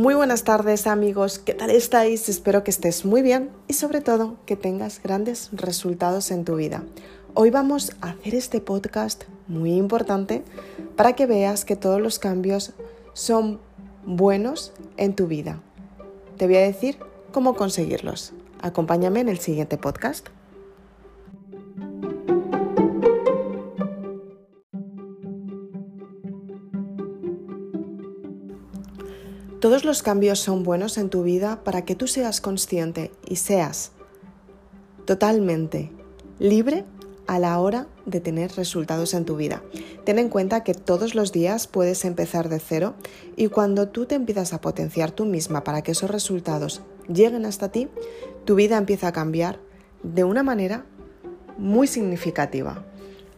Muy buenas tardes amigos, ¿qué tal estáis? Espero que estés muy bien y sobre todo que tengas grandes resultados en tu vida. Hoy vamos a hacer este podcast muy importante para que veas que todos los cambios son buenos en tu vida. Te voy a decir cómo conseguirlos. Acompáñame en el siguiente podcast. Todos los cambios son buenos en tu vida para que tú seas consciente y seas totalmente libre a la hora de tener resultados en tu vida. Ten en cuenta que todos los días puedes empezar de cero y cuando tú te empiezas a potenciar tú misma para que esos resultados lleguen hasta ti, tu vida empieza a cambiar de una manera muy significativa.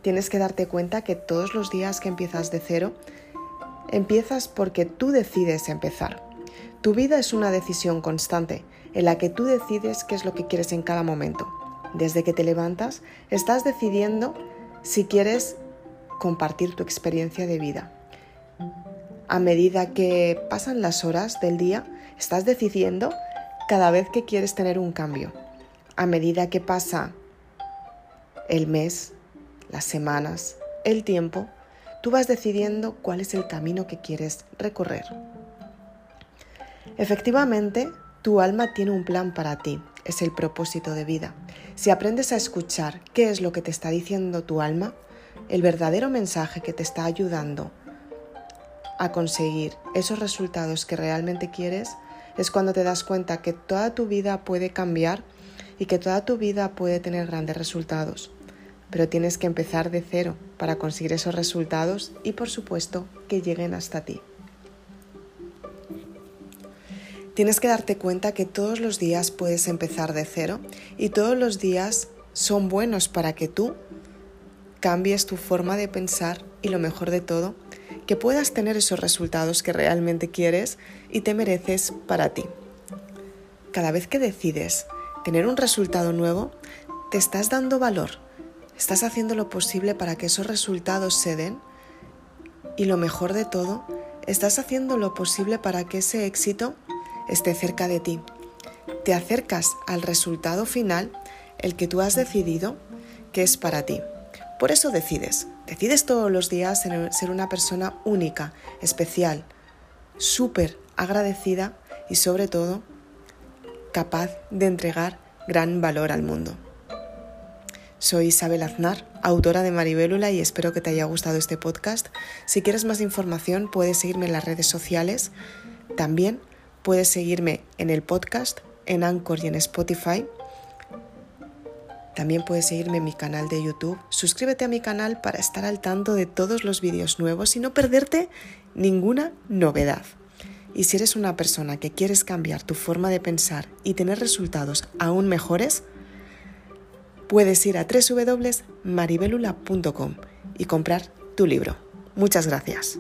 Tienes que darte cuenta que todos los días que empiezas de cero, empiezas porque tú decides empezar. Tu vida es una decisión constante en la que tú decides qué es lo que quieres en cada momento desde que te levantas, estás decidiendo si quieres compartir tu experiencia de vida. A medida que pasan las horas del día, estás decidiendo cada vez que quieres tener un cambio. A medida que pasa el mes, las semanas, el tiempo, tú vas decidiendo cuál es el camino que quieres recorrer. Efectivamente, tu alma tiene un plan para ti es el propósito de vida. Si aprendes a escuchar qué es lo que te está diciendo tu alma, el verdadero mensaje que te está ayudando a conseguir esos resultados que realmente quieres, es cuando te das cuenta que toda tu vida puede cambiar y que toda tu vida puede tener grandes resultados. Pero tienes que empezar de cero para conseguir esos resultados y por supuesto que lleguen hasta ti. Tienes que darte cuenta que todos los días puedes empezar de cero y todos los días son buenos para que tú cambies tu forma de pensar y lo mejor de todo, que puedas tener esos resultados que realmente quieres y te mereces para ti. Cada vez que decides tener un resultado nuevo, te estás dando valor, estás haciendo lo posible para que esos resultados se den y lo mejor de todo, estás haciendo lo posible para que ese éxito esté cerca de ti. Te acercas al resultado final, el que tú has decidido que es para ti. Por eso decides. Decides todos los días ser una persona única, especial, súper agradecida y sobre todo capaz de entregar gran valor al mundo. Soy Isabel Aznar, autora de Maribélula y espero que te haya gustado este podcast. Si quieres más información puedes seguirme en las redes sociales. También Puedes seguirme en el podcast, en Anchor y en Spotify. También puedes seguirme en mi canal de YouTube. Suscríbete a mi canal para estar al tanto de todos los vídeos nuevos y no perderte ninguna novedad. Y si eres una persona que quieres cambiar tu forma de pensar y tener resultados aún mejores, puedes ir a www.maribelula.com y comprar tu libro. Muchas gracias.